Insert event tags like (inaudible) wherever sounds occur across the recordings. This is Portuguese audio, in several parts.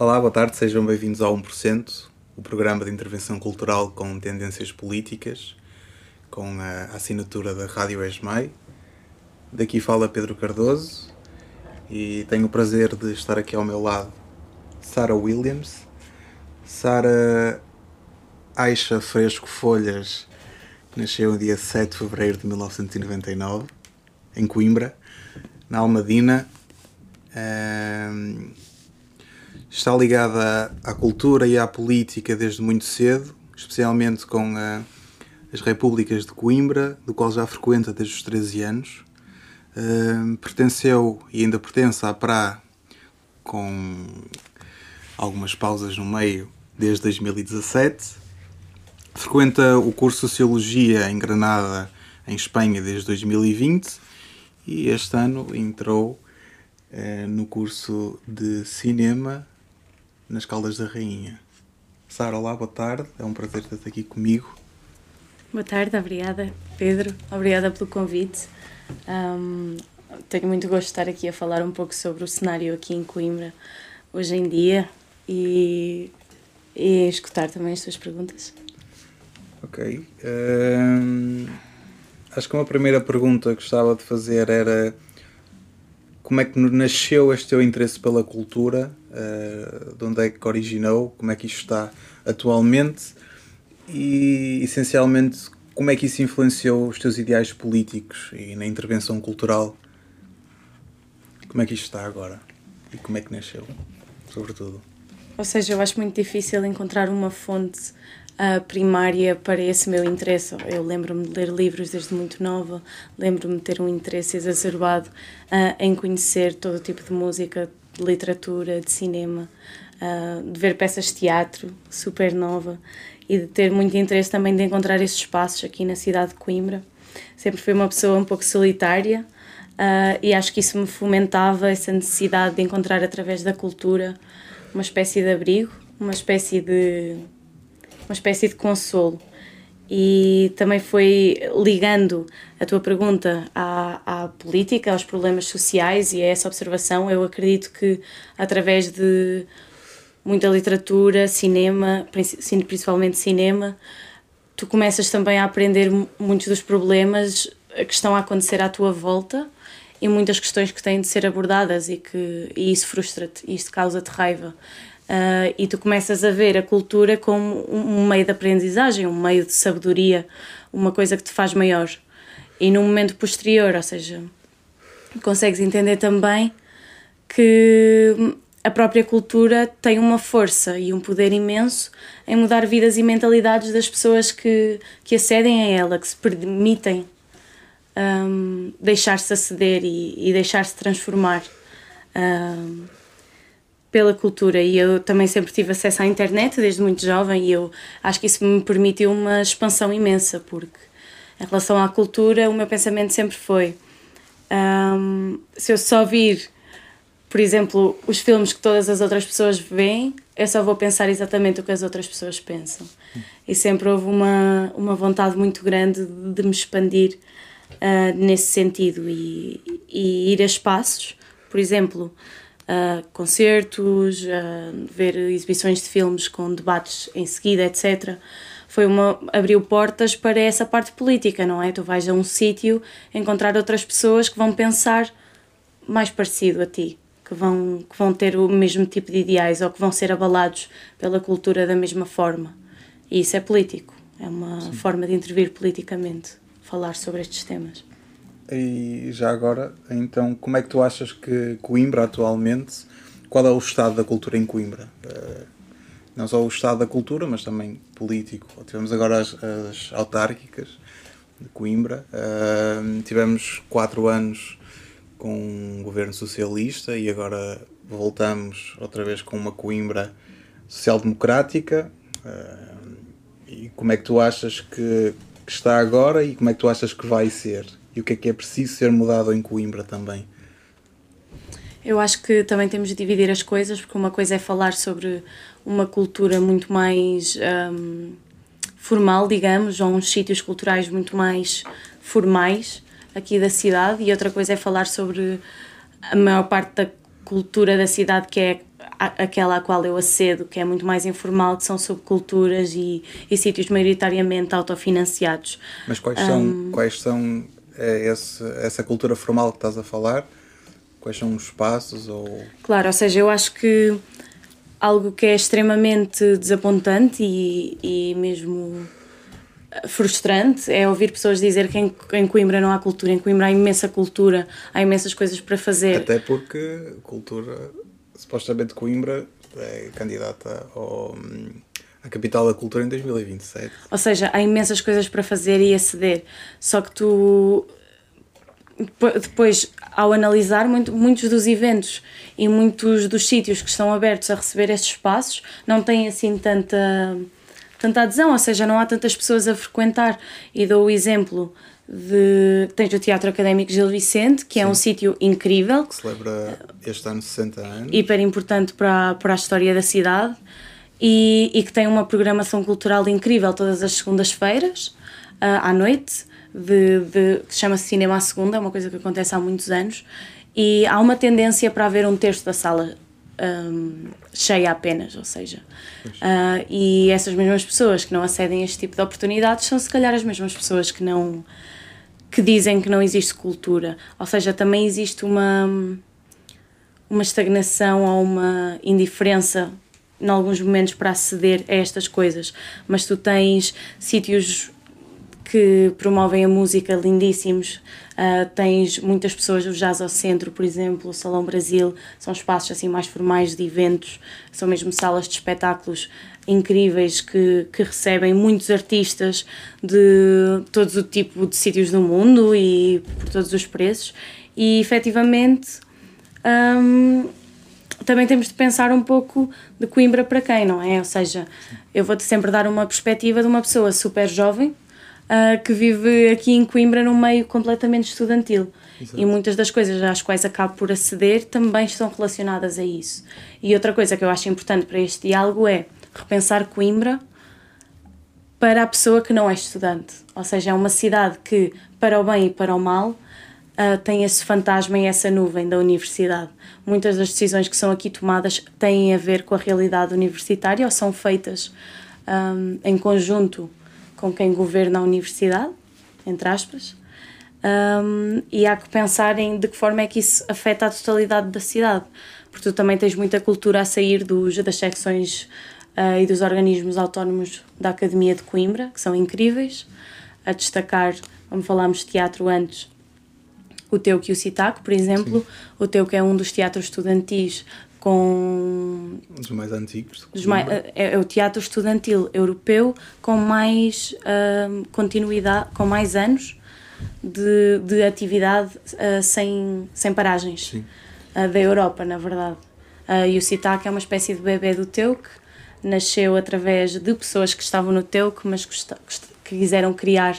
Olá, boa tarde, sejam bem-vindos ao 1%, o programa de intervenção cultural com tendências políticas, com a assinatura da Rádio Esmai. Daqui fala Pedro Cardoso e tenho o prazer de estar aqui ao meu lado Sarah Williams. Sarah Aisha Fresco Folhas nasceu no dia 7 de fevereiro de 1999, em Coimbra, na Almadina. Um, está ligada à cultura e à política desde muito cedo, especialmente com a, as repúblicas de Coimbra, do qual já frequenta desde os 13 anos. Uh, pertenceu e ainda pertence à PRA com algumas pausas no meio desde 2017. Frequenta o curso de Sociologia em Granada, em Espanha, desde 2020 e este ano entrou uh, no curso de Cinema nas Caldas da Rainha. Sara, olá, boa tarde. É um prazer ter-te aqui comigo. Boa tarde, obrigada, Pedro. Obrigada pelo convite. Um, tenho muito gosto de estar aqui a falar um pouco sobre o cenário aqui em Coimbra hoje em dia e, e escutar também as tuas perguntas. Ok. Um, acho que uma primeira pergunta que gostava de fazer era como é que nasceu este teu interesse pela cultura? Uh, de onde é que originou? Como é que isto está atualmente? E, essencialmente, como é que isso influenciou os teus ideais políticos e na intervenção cultural? Como é que isto está agora? E como é que nasceu, sobretudo? Ou seja, eu acho muito difícil encontrar uma fonte uh, primária para esse meu interesse. Eu lembro-me de ler livros desde muito nova, lembro-me de ter um interesse exacerbado uh, em conhecer todo tipo de música, de literatura, de cinema, uh, de ver peças de teatro super nova e de ter muito interesse também de encontrar esses espaços aqui na cidade de Coimbra. Sempre fui uma pessoa um pouco solitária uh, e acho que isso me fomentava essa necessidade de encontrar através da cultura uma espécie de abrigo, uma espécie de uma espécie de consolo. E também foi ligando a tua pergunta à, à política, aos problemas sociais e a essa observação. Eu acredito que através de muita literatura, cinema, principalmente cinema, tu começas também a aprender muitos dos problemas que estão a acontecer à tua volta e muitas questões que têm de ser abordadas e que e isso frustra-te, isso causa-te raiva. Uh, e tu começas a ver a cultura como um meio de aprendizagem, um meio de sabedoria, uma coisa que te faz maior. E no momento posterior, ou seja, consegues entender também que a própria cultura tem uma força e um poder imenso em mudar vidas e mentalidades das pessoas que, que acedem a ela, que se permitem um, deixar-se aceder e, e deixar-se transformar. Um, pela cultura. E eu também sempre tive acesso à internet desde muito jovem e eu acho que isso me permitiu uma expansão imensa porque em relação à cultura o meu pensamento sempre foi um, se eu só vir por exemplo os filmes que todas as outras pessoas veem eu só vou pensar exatamente o que as outras pessoas pensam. E sempre houve uma, uma vontade muito grande de me expandir uh, nesse sentido e, e ir a espaços. Por exemplo uh, concertos, uh, ver exibições de filmes com debates em seguida, etc. Foi uma abriu portas para essa parte política, não é? Tu vais a um sítio encontrar outras pessoas que vão pensar mais parecido a ti, que vão que vão ter o mesmo tipo de ideais ou que vão ser abalados pela cultura da mesma forma. E isso é político, é uma Sim. forma de intervir politicamente, falar sobre estes temas. E já agora, então, como é que tu achas que Coimbra atualmente, qual é o estado da cultura em Coimbra? Uh, não só o estado da cultura, mas também político. Tivemos agora as, as autárquicas de Coimbra, uh, tivemos quatro anos com um governo socialista e agora voltamos outra vez com uma Coimbra social-democrática. Uh, e como é que tu achas que, que está agora e como é que tu achas que vai ser? E o que é que é preciso ser mudado em Coimbra também? Eu acho que também temos de dividir as coisas, porque uma coisa é falar sobre uma cultura muito mais um, formal, digamos, ou uns sítios culturais muito mais formais aqui da cidade, e outra coisa é falar sobre a maior parte da cultura da cidade que é aquela à qual eu acedo, que é muito mais informal, que são subculturas e, e sítios maioritariamente autofinanciados. Mas quais são, um, quais são esse, essa cultura formal que estás a falar? Quais são os espaços? Ou... Claro, ou seja, eu acho que algo que é extremamente desapontante e, e mesmo frustrante é ouvir pessoas dizer que em, em, Coimbra não há cultura. Em Coimbra há imensa cultura, há imensas coisas para fazer. Até porque cultura, supostamente Coimbra é candidata ao, à capital da cultura em 2027. Ou seja, há imensas coisas para fazer e aceder. Só que tu depois, ao analisar muito, muitos dos eventos e muitos dos sítios que estão abertos a receber estes espaços, não têm assim tanta tanta adesão, ou seja, não há tantas pessoas a frequentar. E dou o exemplo de. Tens o Teatro Académico Gil Vicente, que Sim. é um sítio incrível. Que celebra este ano 60 anos. Hiper importante para, para a história da cidade e, e que tem uma programação cultural incrível todas as segundas-feiras, uh, à noite, de, de, que chama-se Cinema à Segunda, é uma coisa que acontece há muitos anos. E há uma tendência para haver um terço da sala um, cheia apenas, ou seja, uh, e essas mesmas pessoas que não acedem a este tipo de oportunidades são se calhar as mesmas pessoas que não que dizem que não existe cultura, ou seja, também existe uma uma estagnação ou uma indiferença em alguns momentos para aceder a estas coisas, mas tu tens sítios que promovem a música lindíssimos. Uh, tens muitas pessoas do Jazz ao Centro, por exemplo, o Salão Brasil, são espaços assim mais formais de eventos, são mesmo salas de espetáculos incríveis que, que recebem muitos artistas de todos o tipo de sítios do mundo e por todos os preços. E efetivamente. Um, também temos de pensar um pouco de Coimbra para quem, não é? Ou seja, eu vou-te sempre dar uma perspectiva de uma pessoa super jovem uh, que vive aqui em Coimbra num meio completamente estudantil. Exato. E muitas das coisas às quais acabo por aceder também estão relacionadas a isso. E outra coisa que eu acho importante para este diálogo é repensar Coimbra para a pessoa que não é estudante. Ou seja, é uma cidade que, para o bem e para o mal, uh, tem esse fantasma e essa nuvem da universidade. Muitas das decisões que são aqui tomadas têm a ver com a realidade universitária ou são feitas um, em conjunto com quem governa a universidade, entre aspas, um, e há que pensar em de que forma é que isso afeta a totalidade da cidade, porque tu também tens muita cultura a sair dos, das secções uh, e dos organismos autónomos da Academia de Coimbra, que são incríveis, a destacar, como falámos de teatro antes, o teu que o Citaco, por exemplo, Sim. o teu que é um dos teatros estudantis com um dos mais antigos. dos mais, é, é, o teatro estudantil europeu com mais uh, continuidade com mais anos de, de atividade uh, sem, sem paragens uh, da Europa na verdade. E o CITAC é uma espécie de bebê do Teuc nasceu através de pessoas que estavam no Teuc mas que, que quiseram criar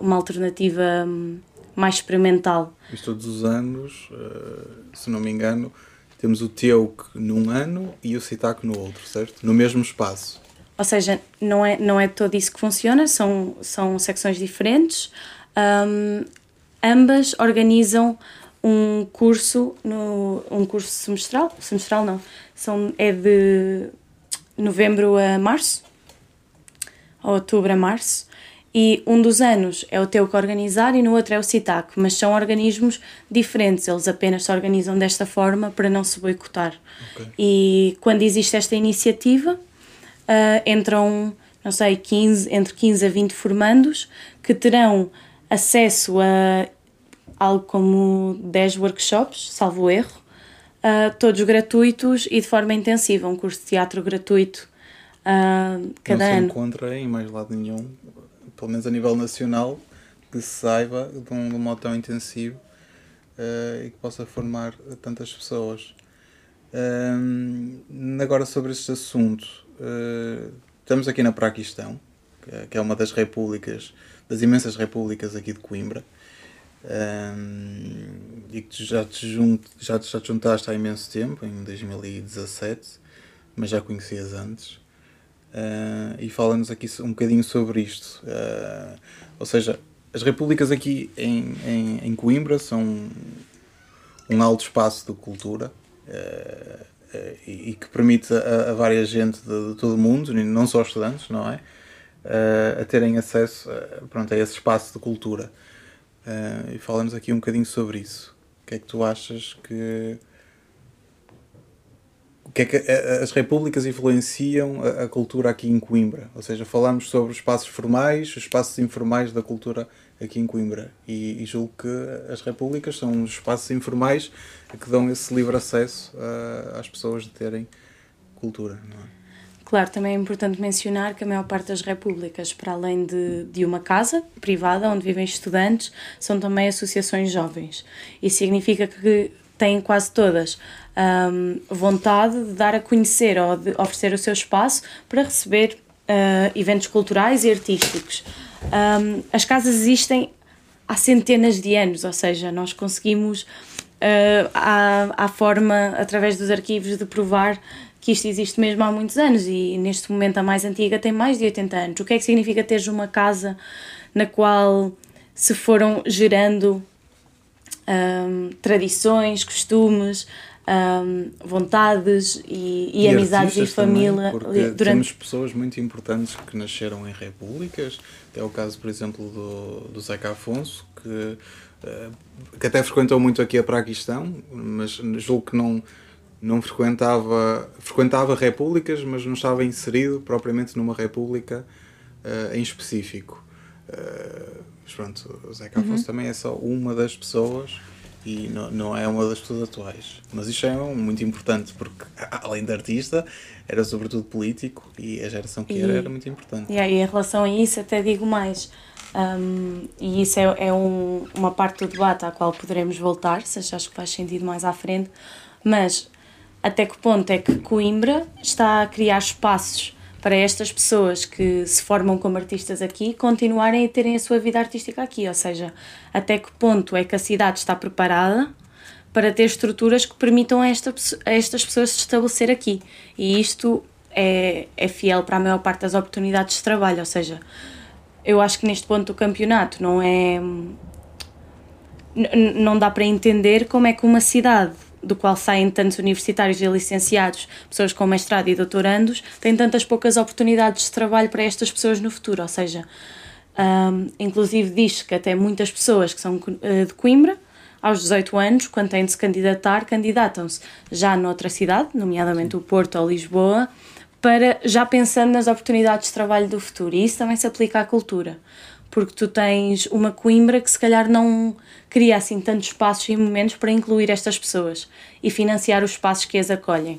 uma alternativa um, mais experimental Isto todos os anos se não me engano temos o Teuc num ano e o Citac no outro, certo? No mesmo espaço. Ou seja, não é, não é todo isso que funciona, são, são secções diferentes. Um, ambas organizam um curso, no, um curso semestral, semestral não, são, é de novembro a março, outubro a março, e um dos anos é o teu que organizar e no outro é o CITAC, mas são organismos diferentes, eles apenas se organizam desta forma para não se boicotar. Okay. E quando existe esta iniciativa, uh, entram, não sei, 15, entre 15 a 20 formandos que terão acesso a algo como 10 workshops, salvo erro, uh, todos gratuitos e de forma intensiva, um curso de teatro gratuito uh, cada não ano. Não se encontra em mais lado nenhum pelo menos a nível nacional, que se saiba de um, de um modo tão intensivo uh, e que possa formar tantas pessoas. Um, agora sobre este assunto, uh, estamos aqui na Praquistão, que é uma das repúblicas, das imensas repúblicas aqui de Coimbra, e que já te, junto, já, já te juntaste há imenso tempo, em 2017, mas já conhecias antes. Uh, e fala-nos aqui um bocadinho sobre isto. Uh, ou seja, as repúblicas aqui em, em, em Coimbra são um alto espaço de cultura. Uh, e, e, que permite a, a várias gente de, de, todo o mundo, não só estudantes, não é? Uh, a terem acesso pronto, a esse espaço de cultura. Uh, e falamos aqui um bocadinho sobre isso. O que é que tu achas que. Que é que as repúblicas influenciam a, cultura aqui em Coimbra? Ou seja, falamos sobre os espaços formais, os espaços informais da cultura aqui em Coimbra. E, e julgo que as repúblicas são os espaços informais que dão esse livre acesso uh, às pessoas de terem cultura. Não é? Claro, também é importante mencionar que a maior parte das repúblicas, para além de, de uma casa privada onde vivem estudantes, são também associações jovens. Isso significa que têm quase todas um, vontade de dar a conhecer ou de oferecer o seu espaço para receber uh, eventos culturais e artísticos. Um, as casas existem há centenas de anos, ou seja, nós conseguimos, uh, forma, através dos arquivos, de provar que isto existe mesmo há muitos anos e neste momento a mais antiga tem mais de 80 anos. O que é que significa teres uma casa na qual se foram gerando um, tradições, costumes, um, vontades e, e, e amizades e família. Também, durante... Temos pessoas muito importantes que nasceram em repúblicas, é o caso, por exemplo, do, do Zeca Afonso, que, uh, que até frequentou muito aqui a Praquistão, mas julgo que não não frequentava, frequentava repúblicas, mas não estava inserido propriamente numa república uh, em específico. Uh, mas pronto, o Zeca Afonso uhum. também é só uma das pessoas e não, não é uma das pessoas atuais. Mas isto é muito importante porque, além de artista, era sobretudo político e a geração que e, era era muito importante. Yeah, e em relação a isso, até digo mais. Um, e isso é, é um, uma parte do debate à qual poderemos voltar, se acho que faz sentido mais à frente, mas até que ponto é que Coimbra está a criar espaços para estas pessoas que se formam como artistas aqui continuarem a terem a sua vida artística aqui, ou seja, até que ponto é que a cidade está preparada para ter estruturas que permitam a, esta, a estas pessoas se estabelecer aqui. E isto é, é fiel para a maior parte das oportunidades de trabalho, ou seja, eu acho que neste ponto do campeonato não é. Não dá para entender como é que uma cidade do qual saem tantos universitários e licenciados, pessoas com mestrado e doutorandos, têm tantas poucas oportunidades de trabalho para estas pessoas no futuro. Ou seja, um, inclusive diz que até muitas pessoas que são uh, de Coimbra, aos 18 anos, quando têm de se candidatar, candidatam-se já noutra cidade, nomeadamente o Porto ou Lisboa, para já pensando nas oportunidades de trabalho do futuro. E isso também se aplica à cultura porque tu tens uma Coimbra que se calhar não cria assim tantos espaços e momentos para incluir estas pessoas e financiar os espaços que as acolhem.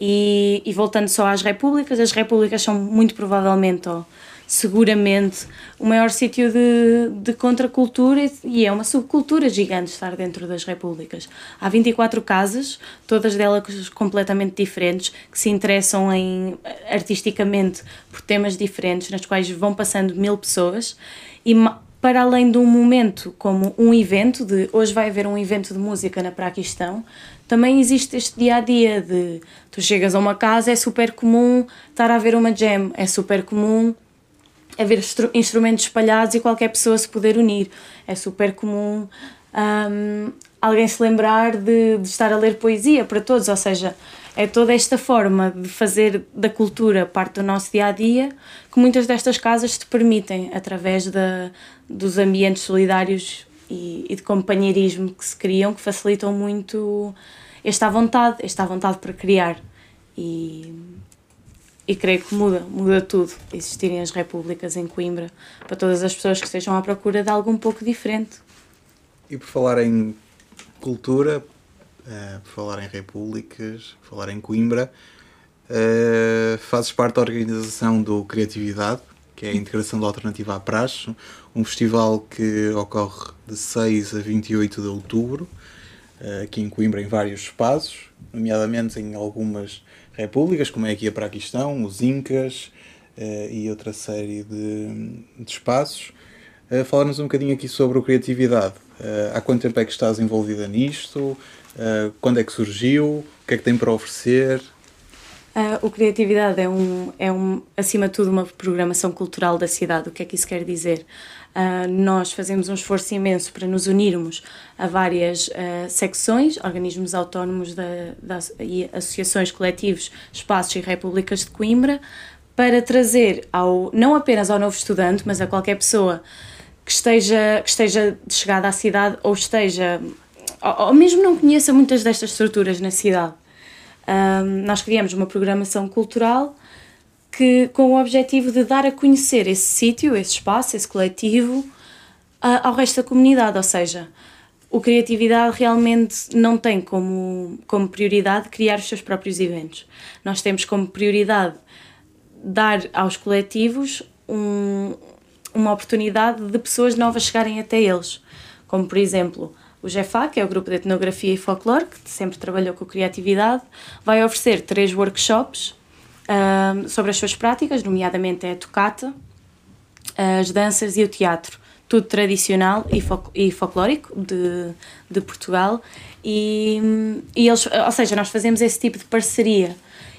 E, e voltando só às repúblicas, as repúblicas são muito provavelmente, ou seguramente, o maior sítio de, de contracultura e é uma subcultura gigante estar dentro das repúblicas. Há 24 casas, todas delas completamente diferentes, que se interessam em artisticamente por temas diferentes, nas quais vão passando mil pessoas e para além de um momento como um evento, de hoje vai haver um evento de música na Praquistão, também existe este dia a dia de tu chegas a uma casa, é super comum estar a ver uma jam, é super comum haver instrumentos espalhados e qualquer pessoa se poder unir, é super comum um, alguém se lembrar de, de estar a ler poesia para todos, ou seja, é toda esta forma de fazer da cultura parte do nosso dia a dia que muitas destas casas te permitem, através da, dos ambientes solidários e, e de companheirismo que se criam, que facilitam muito esta vontade, esta vontade para criar. E, e creio que muda, muda tudo existirem as repúblicas em Coimbra para todas as pessoas que estejam à procura de algo um pouco diferente. E por falar em cultura, uh, por falar em repúblicas, por falar em Coimbra. Uh, fazes parte da organização do Criatividade, que é a integração da alternativa à praxe, um festival que ocorre de 6 a 28 de outubro, uh, aqui em Coimbra, em vários espaços, nomeadamente em algumas repúblicas, como é aqui a Praquistão, os Incas uh, e outra série de, de espaços. Uh, Fala-nos um bocadinho aqui sobre o Criatividade. Uh, há quanto tempo é que estás envolvida nisto? Uh, quando é que surgiu? O que é que tem para oferecer? O Criatividade é, um, é um, acima de tudo, uma programação cultural da cidade. O que é que isso quer dizer? Uh, nós fazemos um esforço imenso para nos unirmos a várias uh, secções, organismos autónomos da, da, e associações, coletivos, espaços e repúblicas de Coimbra, para trazer ao, não apenas ao novo estudante, mas a qualquer pessoa que esteja, que esteja chegada à cidade ou esteja, ou, ou mesmo não conheça muitas destas estruturas na cidade. Uh, nós criamos uma programação cultural que, com o objetivo de dar a conhecer esse sítio, esse espaço, esse coletivo uh, ao resto da comunidade. Ou seja, o Criatividade realmente não tem como, como prioridade criar os seus próprios eventos. Nós temos como prioridade dar aos coletivos um, uma oportunidade de pessoas novas chegarem até eles. Como, por exemplo, o GEFA, que é o Grupo de Etnografia e Folclore, que sempre trabalhou com criatividade, vai oferecer três workshops sobre as suas práticas, nomeadamente a tocata, as danças e o teatro. Tudo tradicional e, e folclórico de, de Portugal. E, e eles, ou seja, nós fazemos esse tipo de parceria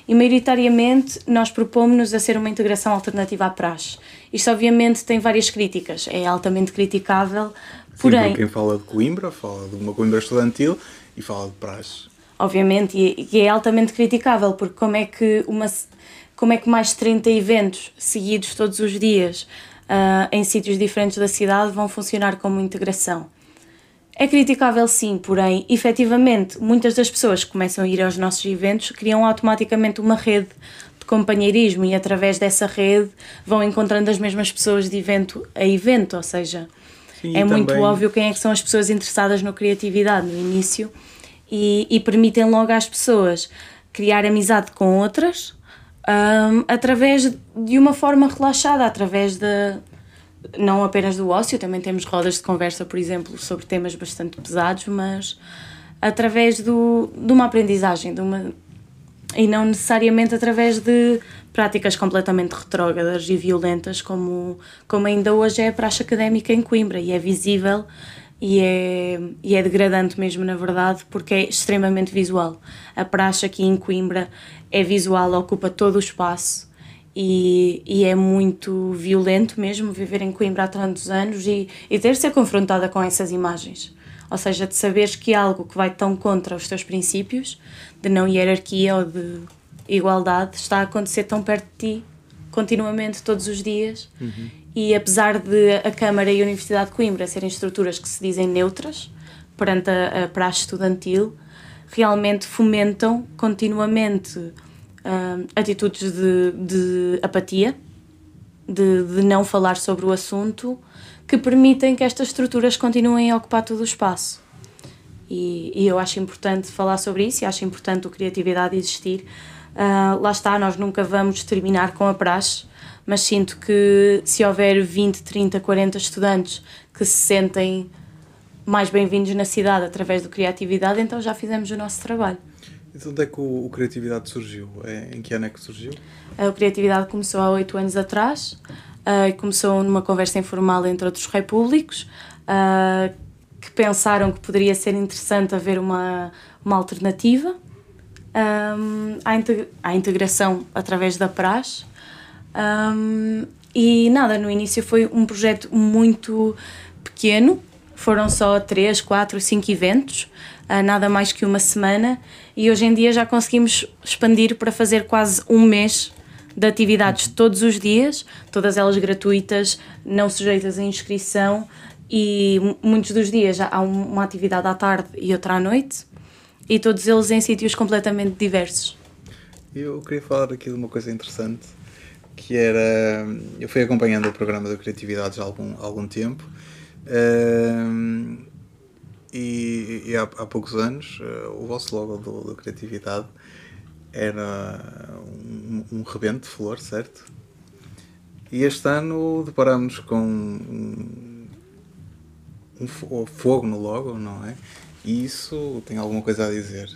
e maioritariamente nós propomos-nos a ser uma integração alternativa à praxe. Isto obviamente tem várias críticas, é altamente criticável, porém... Sim, quem fala de Coimbra fala de uma Coimbra estudantil e fala de praxe. Obviamente, e, e é altamente criticável, porque como é que uma como é que mais 30 eventos seguidos todos os dias uh, em sítios diferentes da cidade vão funcionar como integração. É criticável sim, porém, efetivamente, muitas das pessoas que começam a ir aos nossos eventos criam automaticamente uma rede de companheirismo e através dessa rede vão encontrando as mesmas pessoas de evento a evento, ou seja, sim, é muito óbvio quem é que são as pessoas interessadas no criatividade no início e, e permitem logo às pessoas criar amizade com outras um, através de uma forma relaxada, através de não apenas do ócio, também temos rodas de conversa, por exemplo, sobre temas bastante pesados, mas através do, de uma aprendizagem, de uma, e não necessariamente através de práticas completamente retrógradas e violentas, como, como ainda hoje é a praxe académica em Coimbra, e é visível e é, e é degradante mesmo, na verdade, porque é extremamente visual. A praxe aqui em Coimbra é visual, ocupa todo o espaço e, e é muito violento mesmo viver em Coimbra há tantos anos e, e ter de ser confrontada com essas imagens. Ou seja, de saberes que algo que vai tão contra os teus princípios, de não hierarquia ou de igualdade, está a acontecer tão perto de ti, continuamente, todos os dias. Uhum e apesar de a Câmara e a Universidade de Coimbra serem estruturas que se dizem neutras perante a, a praxe estudantil, realmente fomentam continuamente uh, atitudes de, de apatia, de, de, não falar sobre o assunto, que permitem que estas estruturas continuem a ocupar todo o espaço. E, e eu acho importante falar sobre isso e acho importante a criatividade existir. Uh, lá está, nós nunca vamos terminar com a praxe, mas sinto que se houver 20, 30, 40 estudantes que se sentem mais bem-vindos na cidade através do Criatividade, então já fizemos o nosso trabalho. Então, onde é que o, o Criatividade surgiu? É, em que ano é que surgiu? A Criatividade começou há oito anos atrás uh, e começou numa conversa informal entre outros repúblicos uh, que pensaram que poderia ser interessante haver uma, uma alternativa um, à, integra à integração através da praxe um, e nada, no início foi um projeto muito pequeno, foram só 3, 4, 5 eventos, uh, nada mais que uma semana, e hoje em dia já conseguimos expandir para fazer quase um mês de atividades todos os dias, todas elas gratuitas, não sujeitas a inscrição, e muitos dos dias há uma atividade à tarde e outra à noite, e todos eles em sítios completamente diversos. Eu queria falar aqui de uma coisa interessante que era. Eu fui acompanhando o programa da Criatividade há algum, algum tempo. Uh, e, e há, há, poucos anos uh, o vosso logo do, do Criatividade era um, um rebento de flor, certo? E este ano deparamos com um, um fogo no logo, não é? E isso tem alguma coisa a dizer.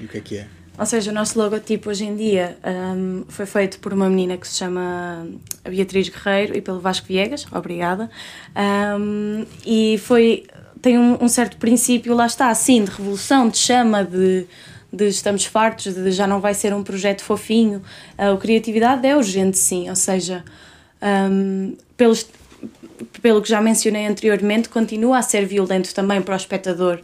E o que é que é? Ou seja, o nosso logotipo hoje em dia um, foi feito por uma menina que se chama Beatriz Guerreiro e pelo Vasco Viegas, obrigada. Um, e foi tem um, um, certo princípio, lá está, assim, de revolução, de chama, de, de estamos fartos, de já não vai ser um projeto fofinho. Uh, a criatividade é urgente, sim, ou seja, um, pelos, pelo que já mencionei anteriormente, continua a ser violento também para o espectador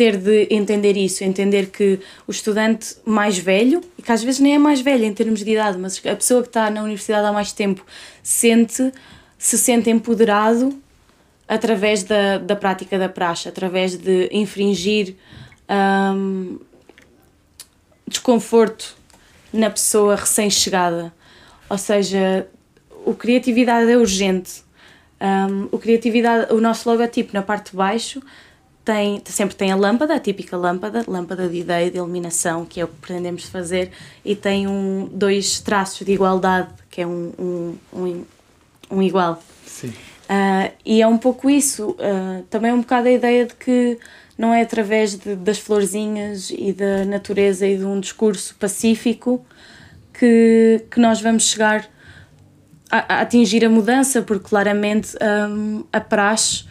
ter de entender isso, entender que o estudante mais velho, e que às vezes nem é mais velho em termos de idade, mas a pessoa que está na universidade há mais tempo sente, se sente empoderado através da, da prática da praxe, através de infringir um, desconforto na pessoa recém-chegada. Ou seja, o criatividade é urgente. Um, o criatividade, o nosso logotipo na parte de baixo tem, sempre tem a lâmpada, a típica lâmpada, lâmpada de ideia, de iluminação, que é o que pretendemos fazer, e tem um, dois traços de igualdade, que é um, um, um, um igual. Sim. Uh, e é um pouco isso, uh, também é um bocado a ideia de que não é através de, das florzinhas e da natureza e de um discurso pacífico que, que nós vamos chegar a, a atingir a mudança, porque claramente um, a praxe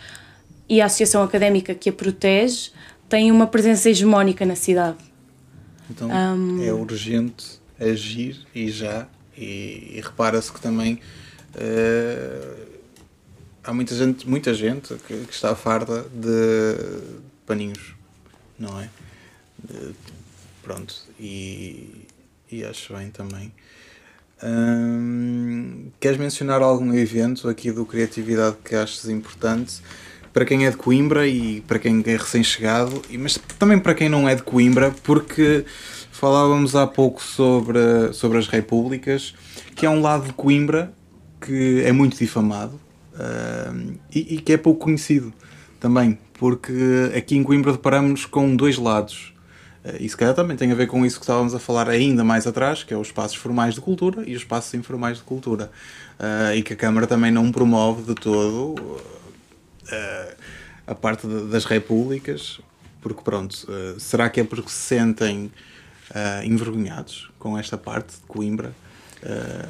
e a associação académica que a protege têm uma presença hegemónica na cidade. Então um... é urgente agir e já, e, e repara-se que também uh, há muita gente, muita gente que, que está farda de paninhos, não é? De, pronto, e, e acho bem também. Hum, queres mencionar algum evento aqui do Criatividade que achas importante? Para quem é de Coimbra e para quem é recém-chegado, mas também para quem não é de Coimbra, porque falávamos há pouco sobre, sobre as repúblicas, que é um lado de Coimbra que é muito difamado uh, e, e, que é pouco conhecido também, porque aqui em Coimbra deparamos com dois lados. Uh, e se calhar também tem a ver com isso que estávamos a falar ainda mais atrás, que é os espaços formais de cultura e os espaços informais de cultura. Uh, e que a Câmara também não promove de todo uh, a parte de, das repúblicas, porque pronto, uh, será que é porque se sentem uh, envergonhados com esta parte de Coimbra?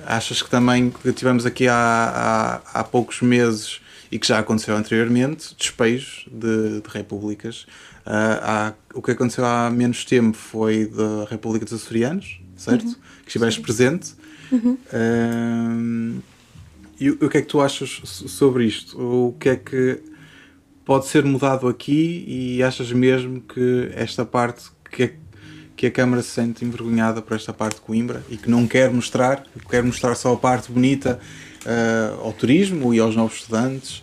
achas que também que tivemos aqui há, há, há, poucos meses e que já aconteceu anteriormente, despejos de, de repúblicas. Há, o que aconteceu há menos tempo foi da República dos Açorianos, certo? Uhum. Que estiveste presente. Uhum. e o que é que tu achas sobre isto? O que é que pode ser mudado aqui e achas mesmo que esta parte que que a Câmara se sente envergonhada por esta parte de Coimbra e que não quer mostrar, quer mostrar só a parte bonita uh, ao turismo e aos novos estudantes.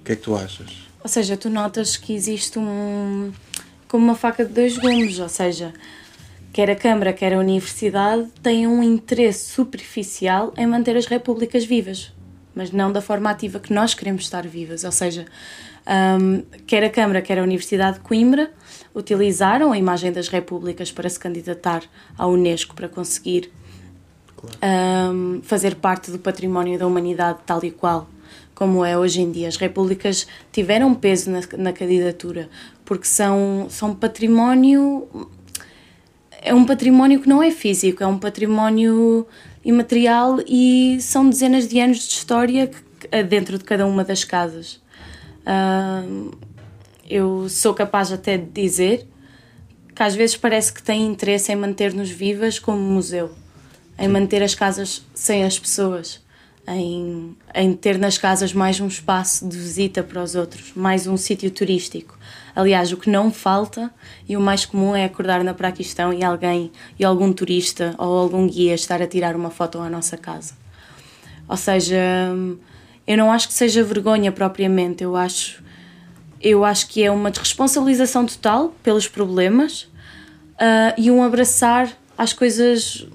O que é que tu achas? Ou seja, tu notas que existe um. como uma faca de dois gumes, ou seja, quer a Câmara, quer a Universidade têm um interesse superficial em manter as repúblicas vivas, mas não da forma ativa que nós queremos estar vivas. Ou seja, um, quer a Câmara, quer a Universidade de Coimbra utilizaram a imagem das repúblicas para se candidatar à Unesco para conseguir claro. um, fazer parte do património da humanidade tal e qual como é hoje em dia. As repúblicas tiveram peso na, na candidatura porque são, são património. É um património que não é físico, é um património imaterial e são dezenas de anos de história dentro de cada uma das casas. Uh, eu sou capaz até de dizer que às vezes parece que tem interesse em manter-nos vivas como museu, em manter as casas sem as pessoas, em, em ter nas casas mais um espaço de visita para os outros, mais um sítio turístico. Aliás, o que não falta e o mais comum é acordar na Praquistão e alguém, e algum turista ou algum guia estar a tirar uma foto à nossa casa. Ou seja, eu não acho que seja vergonha propriamente, eu acho, eu acho que é uma desresponsabilização total pelos problemas uh, e um abraçar às coisas,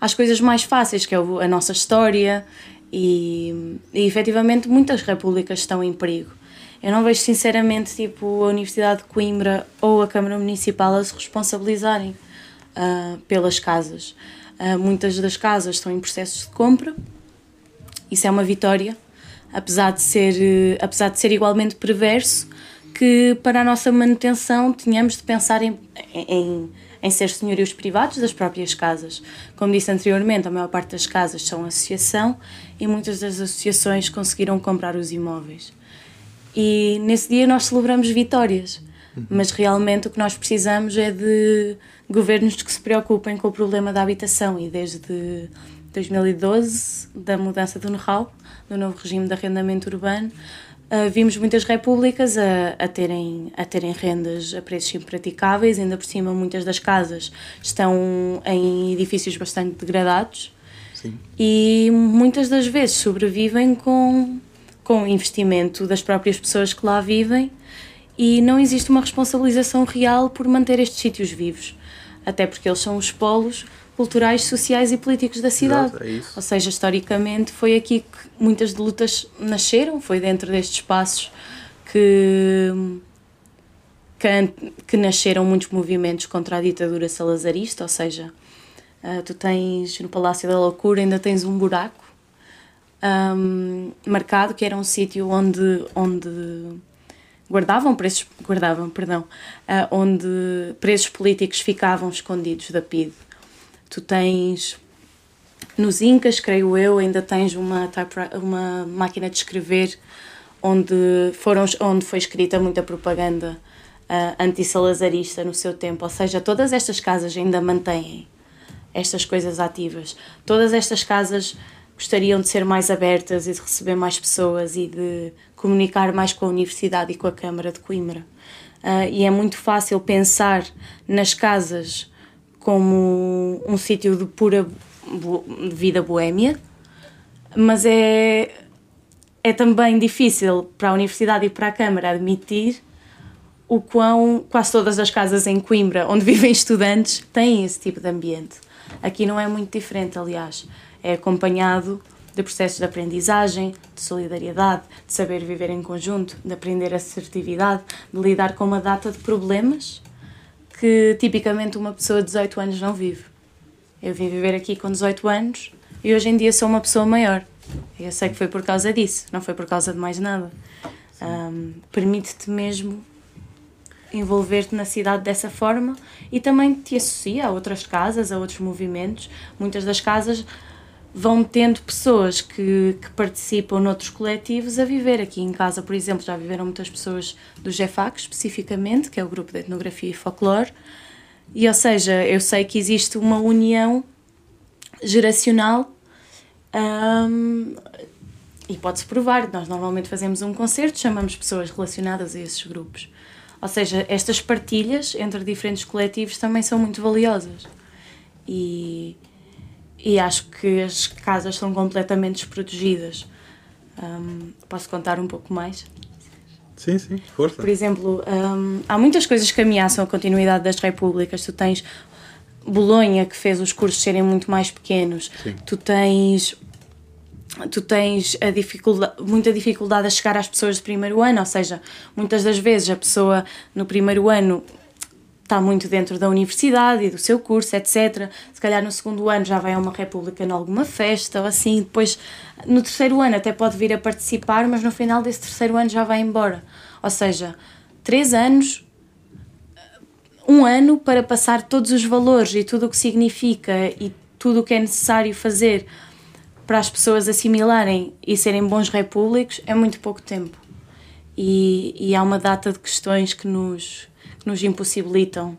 às coisas mais fáceis, que é a nossa história e, e efetivamente muitas repúblicas estão em perigo. Eu não vejo sinceramente tipo a Universidade de Coimbra ou a Câmara Municipal a se responsabilizarem uh, pelas casas. Uh, muitas das casas estão em processos de compra, isso é uma vitória, apesar de ser, eh, apesar de ser igualmente perverso, que para a nossa manutenção tínhamos de pensar em, em, em ser senhorios privados das próprias casas. Como disse anteriormente, a maior parte das casas são associação e muitas das associações conseguiram comprar os imóveis. E nesse dia nós celebramos vitórias, uhum. mas realmente o que nós precisamos é de governos que se preocupem com o problema da habitação e desde 2012, da mudança do know-how, do novo regime de arrendamento urbano, uh, vimos muitas repúblicas a, a, terem, a terem rendas a preços impraticáveis, ainda por cima muitas das casas estão em edifícios bastante degradados. Sim. e muitas das vezes sobrevivem com, com investimento das próprias pessoas que lá vivem. E não existe uma responsabilização real por manter estes sítios vivos, até porque eles são os polos culturais, sociais e políticos da cidade. Exato, é Ou seja, historicamente foi aqui que muitas de lutas nasceram, foi dentro destes espaços que, que, que nasceram muitos movimentos contra a ditadura salazarista, ou seja, uh, tu tens no Palácio da Loucura ainda tens um buraco um, marcado que era um sítio onde, onde guardavam presos, guardavam, perdão, uh, onde presos políticos ficavam escondidos da PIDE tu tens nos Incas, creio eu, ainda tens uma, uma máquina de escrever onde, foram, onde foi escrita muita propaganda uh, anti-salazarista no seu tempo. Ou seja, todas estas casas ainda mantêm estas coisas ativas. Todas estas casas gostariam de ser mais abertas e de receber mais pessoas e de comunicar mais com a Universidade e com a Câmara de Coimbra. Uh, e é muito fácil pensar nas casas como um sítio de pura vida boêmia, mas é, é também difícil para a Universidade e para a Câmara admitir o quão quase todas as casas em Coimbra onde (laughs) vivem estudantes têm esse tipo de ambiente. Aqui não é muito diferente, aliás. É acompanhado de processos de aprendizagem, de solidariedade, de saber viver em conjunto, de aprender assertividade, de lidar com uma data de problemas que tipicamente uma pessoa de 18 anos não vive. Eu vim viver aqui com 18 anos e hoje em dia sou uma pessoa maior. Eu sei que foi por causa disso, não foi por causa de mais nada. Um, Permite-te mesmo envolver-te na cidade dessa forma e também te associa a outras casas, a outros movimentos. Muitas das casas vão tendo pessoas que, que participam noutros coletivos a viver. Aqui em casa, por exemplo, já viveram muitas pessoas do GEFAC, especificamente, que é o Grupo de Etnografia e Folclore. E, ou seja, eu sei que existe uma união geracional um, e pode-se provar. Nós normalmente fazemos um concerto, chamamos pessoas relacionadas a esses grupos. Ou seja, estas partilhas entre diferentes coletivos também são muito valiosas. E, e acho que as casas são completamente desprotegidas. Um, posso contar um pouco mais? Sim, sim, força. Por exemplo, um, há muitas coisas que ameaçam a continuidade das repúblicas. Tu tens Bolonha, que fez os cursos serem muito mais pequenos. Sim. Tu tens tu tens a dificuldade, muita dificuldade a chegar às pessoas do primeiro ano, ou seja, muitas das vezes a pessoa no primeiro ano está muito dentro da universidade e do seu curso, etc. Se calhar no segundo ano já vai a uma república em alguma festa ou assim, depois no terceiro ano até pode vir a participar, mas no final desse terceiro ano já vai embora. Ou seja, três anos, um ano para passar todos os valores e tudo o que significa e tudo o que é necessário fazer para as pessoas assimilarem e serem bons repúblicos é muito pouco tempo. E, e há uma data de questões que nos nos impossibilitam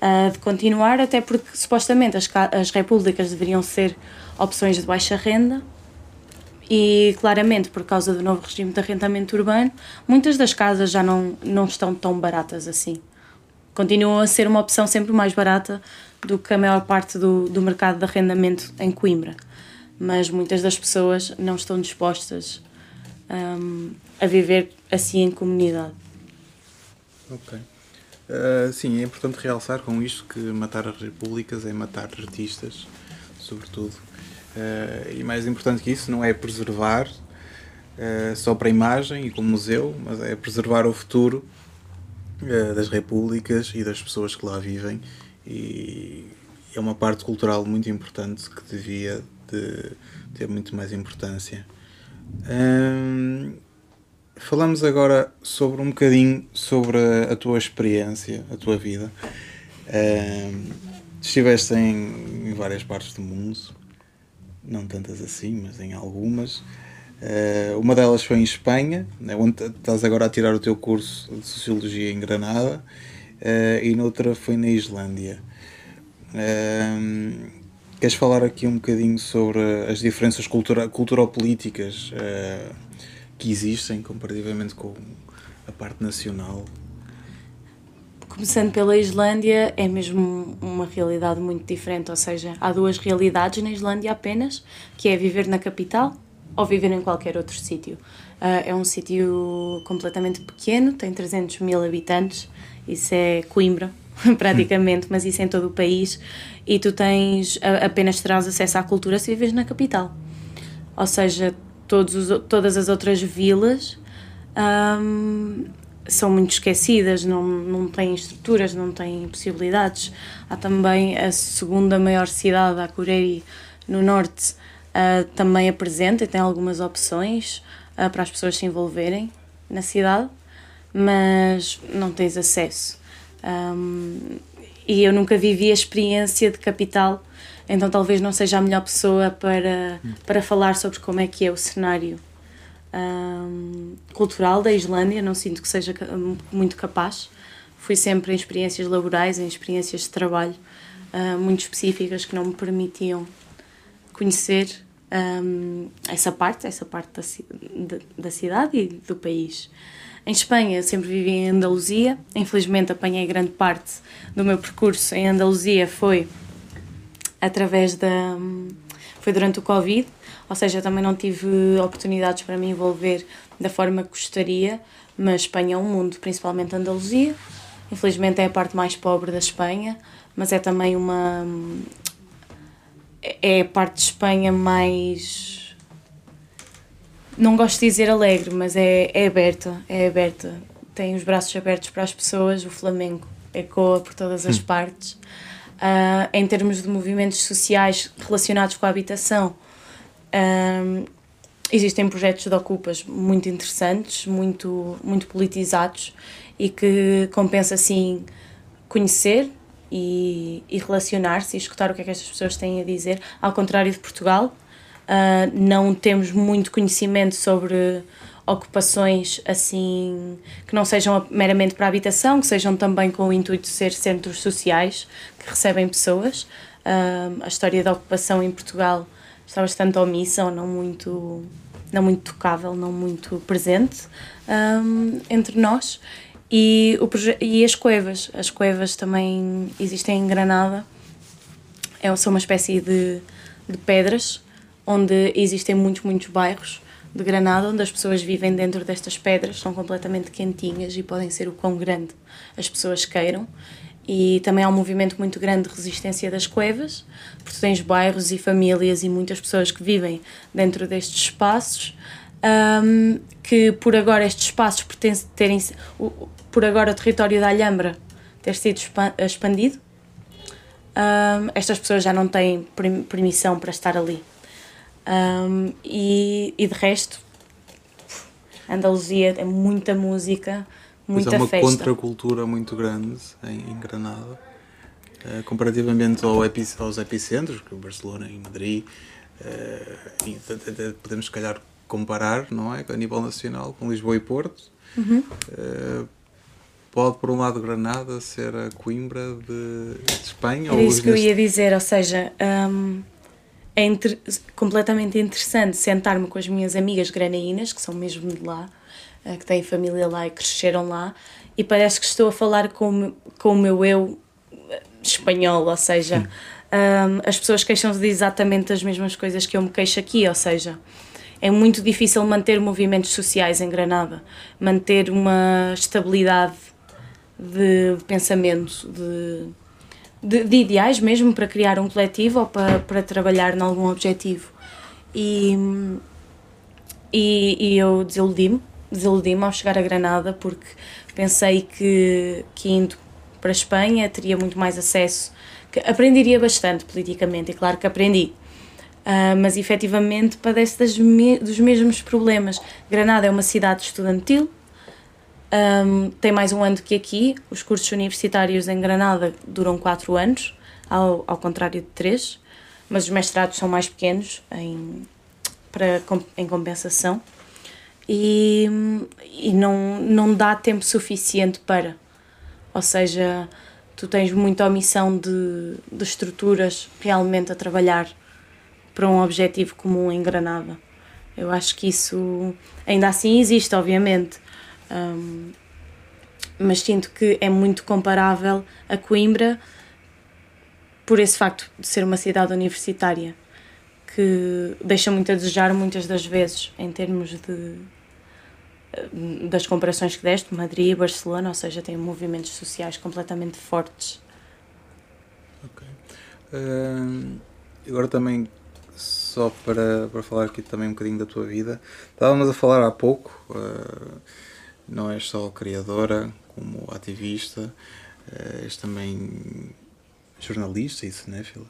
uh, de continuar, até porque supostamente as, as repúblicas deveriam ser opções de baixa renda e claramente por causa do novo regime de arrendamento urbano, muitas das casas já não, não estão tão baratas assim. Continuam a ser uma opção sempre mais barata do que a maior parte do, do mercado de arrendamento em Coimbra. Mas muitas das pessoas não estão dispostas um, a viver assim em comunidade. Ok. Uh, sim, é importante realçar com isto que matar as repúblicas é matar artistas, sobretudo. Uh, e mais importante que isso, não é preservar uh, só para a imagem e como museu, mas é preservar o futuro das repúblicas e das pessoas que lá vivem. E é uma parte cultural muito importante que devia de ter muito mais importância. Falamos agora sobre um bocadinho sobre a, tua experiência, a tua vida. Uh, estiveste em, em, várias partes do mundo, não tantas assim, mas em algumas. Uh, uma delas foi em Espanha, né, onde estás agora a tirar o teu curso de Sociologia em Granada, uh, e noutra foi na Islândia. Uh, Queres falar aqui um bocadinho sobre as diferenças cultura, cultural-políticas uh, que existem comparativamente com a parte nacional? Começando pela Islândia, é mesmo uma realidade muito diferente, ou seja, há duas realidades na Islândia apenas, que é viver na capital ou viver em qualquer outro sítio. Uh, é um sítio completamente pequeno, tem 300 mil habitantes, isso é Coimbra, (laughs) praticamente, mas isso é em todo o país, e tu tens apenas terás acesso à cultura se vives na capital. Ou seja, todos os, todas as outras vilas um, são muito esquecidas, não, não têm estruturas, não têm possibilidades. Há também a segunda maior cidade, a Cureri, no norte, uh, também apresenta e tem algumas opções uh, para as pessoas se envolverem na cidade, mas não tens acesso. Um, e eu nunca vivi a experiência de capital, então talvez não seja a melhor pessoa para, para falar sobre como é que é o cenário um, cultural da Islândia, não sinto que seja muito capaz. Fui sempre em experiências laborais, em experiências de trabalho uh, muito específicas que não me permitiam conhecer um, essa parte, essa parte da, da cidade e do país. Em Espanha sempre vivi em Andaluzia, infelizmente apanhei grande parte do meu percurso em Andaluzia foi através da foi durante o Covid, ou seja, também não tive oportunidades para me envolver da forma que gostaria, mas Espanha é um mundo, principalmente Andaluzia. Infelizmente é a parte mais pobre da Espanha, mas é também uma. É a parte de Espanha mais. Não gosto de dizer alegre, mas é, é aberta, é aberta. Tem os braços abertos para as pessoas, o Flamengo ecoa por todas as hum. partes. Uh, em termos de movimentos sociais relacionados com a habitação, um, existem projetos de ocupas muito interessantes, muito, muito politizados e que compensa assim conhecer e, e relacionar-se e escutar o que é que estas pessoas têm a dizer. Ao contrário de Portugal, uh, não temos muito conhecimento sobre ocupações assim que não sejam meramente para habitação, que sejam também com o intuito de ser centros sociais que recebem pessoas. Uh, a história da ocupação em Portugal está bastante omissa ou não muito, não muito tocável, não muito presente um, entre nós. E, o e as cuevas. As cuevas também existem em Granada. É, são uma espécie de, de pedras onde existem muitos, muitos bairros de Granada onde as pessoas vivem dentro destas pedras, são completamente quentinhas e podem ser o quão grande as pessoas queiram e também há um movimento muito grande de resistência das cuevas, porque tens bairros e famílias e muitas pessoas que vivem dentro destes espaços, um, que por agora estes espaços pertencem terem por agora o território da Alhambra ter sido expandido, um, estas pessoas já não têm permissão para estar ali. Um, e, e de resto, Andaluzia tem muita música, muita Mas é uma festa. contracultura muito grande em, em Granada, uh, comparativamente ao epi, aos epicentros, que é o Barcelona e Madrid, uh, e podemos se calhar comparar, não é, a nível nacional, com Lisboa e Porto. Uhum. Uh, pode, por um lado, Granada ser a Coimbra de, de Espanha? É isso que eu ia dizer, ou seja, um, é inter completamente interessante sentar-me com as minhas amigas granaínas, que são mesmo de lá, eh, que têm família lá e cresceram lá, e parece que estou a falar com, com o meu eu eh, espanhol, ou seja, um, as pessoas queixam-se de exatamente as mesmas coisas que eu me queixo aqui, ou seja, é muito difícil manter movimentos sociais em Granada, manter uma estabilidade de, de pensamento, de, de, de, ideais mesmo para criar um coletivo ou para, para trabalhar em algum objetivo. E, e, e eu desiludi-me desiludi-me ao chegar a Granada porque pensei que, que indo para a Espanha teria muito mais acesso, que aprenderia bastante politicamente, e claro que aprendi. Uh, mas efetivamente padece das me dos mesmos problemas. Granada é uma cidade estudantil, um, tem mais um ano que aqui. Os cursos universitários em Granada duram 4 anos, ao, ao contrário de 3, mas os mestrados são mais pequenos em, para, em compensação e, e não, não dá tempo suficiente para. Ou seja, tu tens muita omissão de, de estruturas realmente a trabalhar para um objetivo comum em Granada. Eu acho que isso ainda assim existe, obviamente, um, mas sinto que é muito comparável a Coimbra por esse facto de ser uma cidade universitária que deixa muito a desejar muitas das vezes em termos de das comparações que deste, Madrid e Barcelona, ou seja, tem movimentos sociais completamente fortes. Ok. Uh, agora também, só para, para falar aqui também um bocadinho da tua vida, estávamos a falar há pouco, uh, não és só criadora, como ativista, uh, és também jornalista e cinéfila.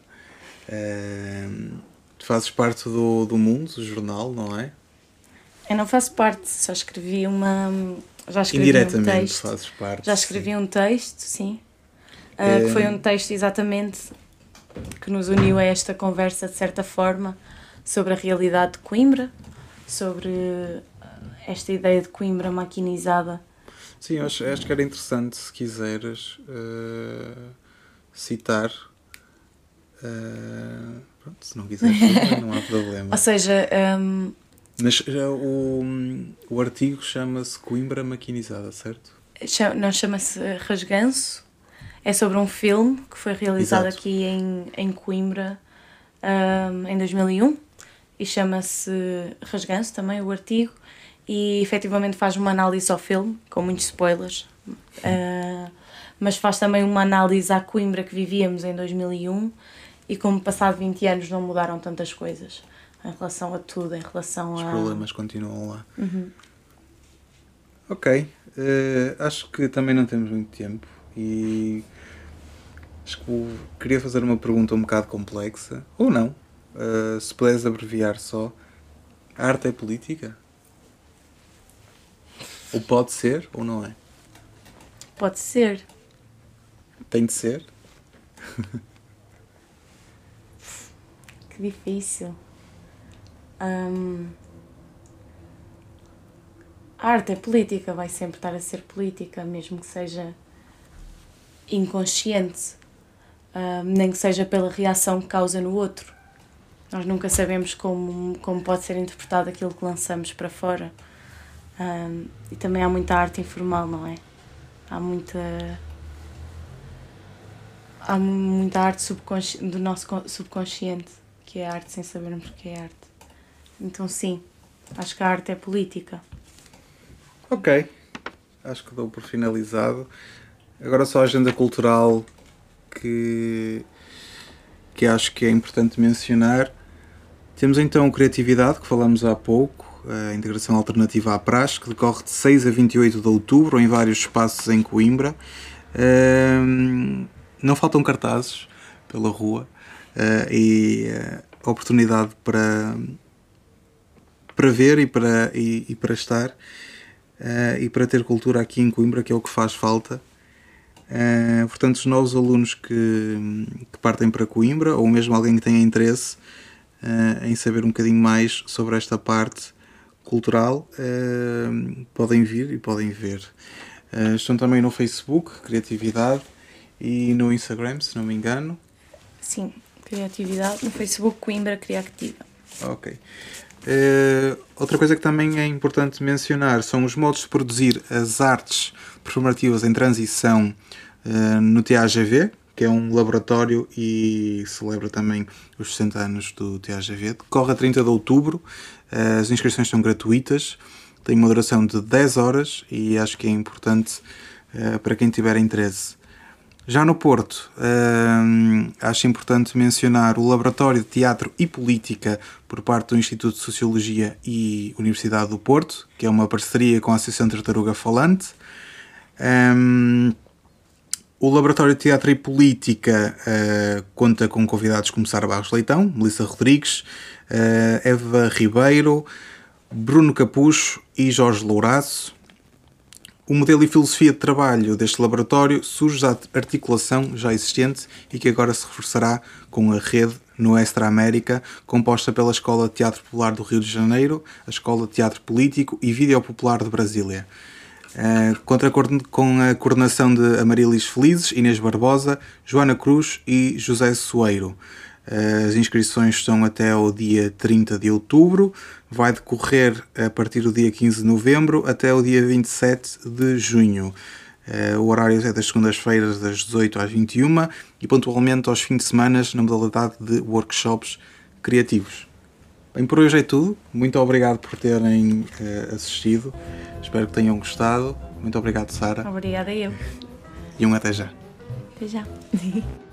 Uh, fazes parte do, do Mundo, do jornal, não é? Eu não faço parte, só escrevi uma. Já escrevi um texto. fazes parte. Já escrevi sim. um texto, sim. É... Que foi um texto exatamente que nos uniu a esta conversa, de certa forma, sobre a realidade de Coimbra, sobre esta ideia de Coimbra maquinizada. Sim, acho, acho que era interessante, se quiseres, uh, citar. Uh, pronto, se não quiseres, não há problema. (laughs) Ou seja, um, mas, o, o artigo chama-se Coimbra Maquinizada, certo? Não, chama-se Rasganço. É sobre um filme que foi realizado Exato. aqui em, em Coimbra um, em 2001 e chama-se Rasganço também, o artigo. E efetivamente faz uma análise ao filme, com muitos spoilers, uh, mas faz também uma análise à Coimbra que vivíamos em 2001 e como passado 20 anos não mudaram tantas coisas em relação a tudo, em relação Os a. Os problemas continuam lá. Uhum. Ok. Uh, acho que também não temos muito tempo e acho que queria fazer uma pergunta um bocado complexa, ou não. Uh, se puderes abreviar só. A arte é política? Ou pode ser ou não é? Pode ser. Tem de ser? (laughs) que difícil. Um, a arte é política, vai sempre estar a ser política, mesmo que seja inconsciente, um, nem que seja pela reação que causa no outro. Nós nunca sabemos como, como pode ser interpretado aquilo que lançamos para fora. Um, e também há muita arte informal, não é? Há muita. Há muita arte do nosso subconsciente, que é arte sem sabermos que é arte. Então, sim, acho que a arte é política. Ok, acho que dou por finalizado. Agora só a agenda cultural que, que acho que é importante mencionar. Temos então Criatividade, que falamos há pouco, a integração alternativa à praxe, que decorre de 6 a 28 de outubro em vários espaços em Coimbra. não faltam cartazes pela rua uh, e uh, oportunidade para para ver e para, e, e para estar uh, e para ter cultura aqui em Coimbra, que é o que faz falta. Uh, portanto, os novos alunos que, que, partem para Coimbra, ou mesmo alguém que tenha interesse uh, em saber um bocadinho mais sobre esta parte cultural, podem vir e podem ver. estão também no Facebook, Criatividade, e no Instagram, se não me engano. Sim, Criatividade, no Facebook Coimbra Criativa. Ok. Uh, outra coisa que também é importante mencionar são os modos de produzir as artes performativas em transição uh, no TAGV, que é um laboratório e celebra também os 60 anos do TAGV. Decorre a 30 de outubro, uh, as inscrições são gratuitas, tem uma duração de 10 horas e acho que é importante para quem tiver interesse. Já no Porto, hum, acho importante mencionar o Laboratório de Teatro e Política por parte do Instituto de Sociologia e Universidade do Porto, que é uma parceria com a Associação Tartaruga Falante. O Laboratório de Teatro e Política uh, conta com convidados como Sara Barros Leitão, Melissa Rodrigues, Eva Ribeiro, Bruno Capucho e Jorge Louraço. O modelo e filosofia de trabalho deste laboratório surge da articulação já existente e que agora se reforçará com a rede no Extra América, composta pela Escola de Teatro Popular do Rio de Janeiro, a Escola de Teatro Político e Vídeo Popular de Brasília. Uh, contra, com a coordenação de Amarilis Felizes, Inês Barbosa, Joana Cruz e José Soeiro. As inscrições estão até o dia 30 de outubro, vai decorrer a partir do dia 15 de novembro até o dia 27 de junho. Uh, o horário é das segundas-feiras, das 18 às 21 e pontualmente aos fins de semana na modalidade de workshops criativos. Bem, por hoje é tudo. Muito obrigado por terem uh, assistido. Espero que tenham gostado. Muito obrigado, Sara. Obrigada eu. E um até já. Até já. (laughs)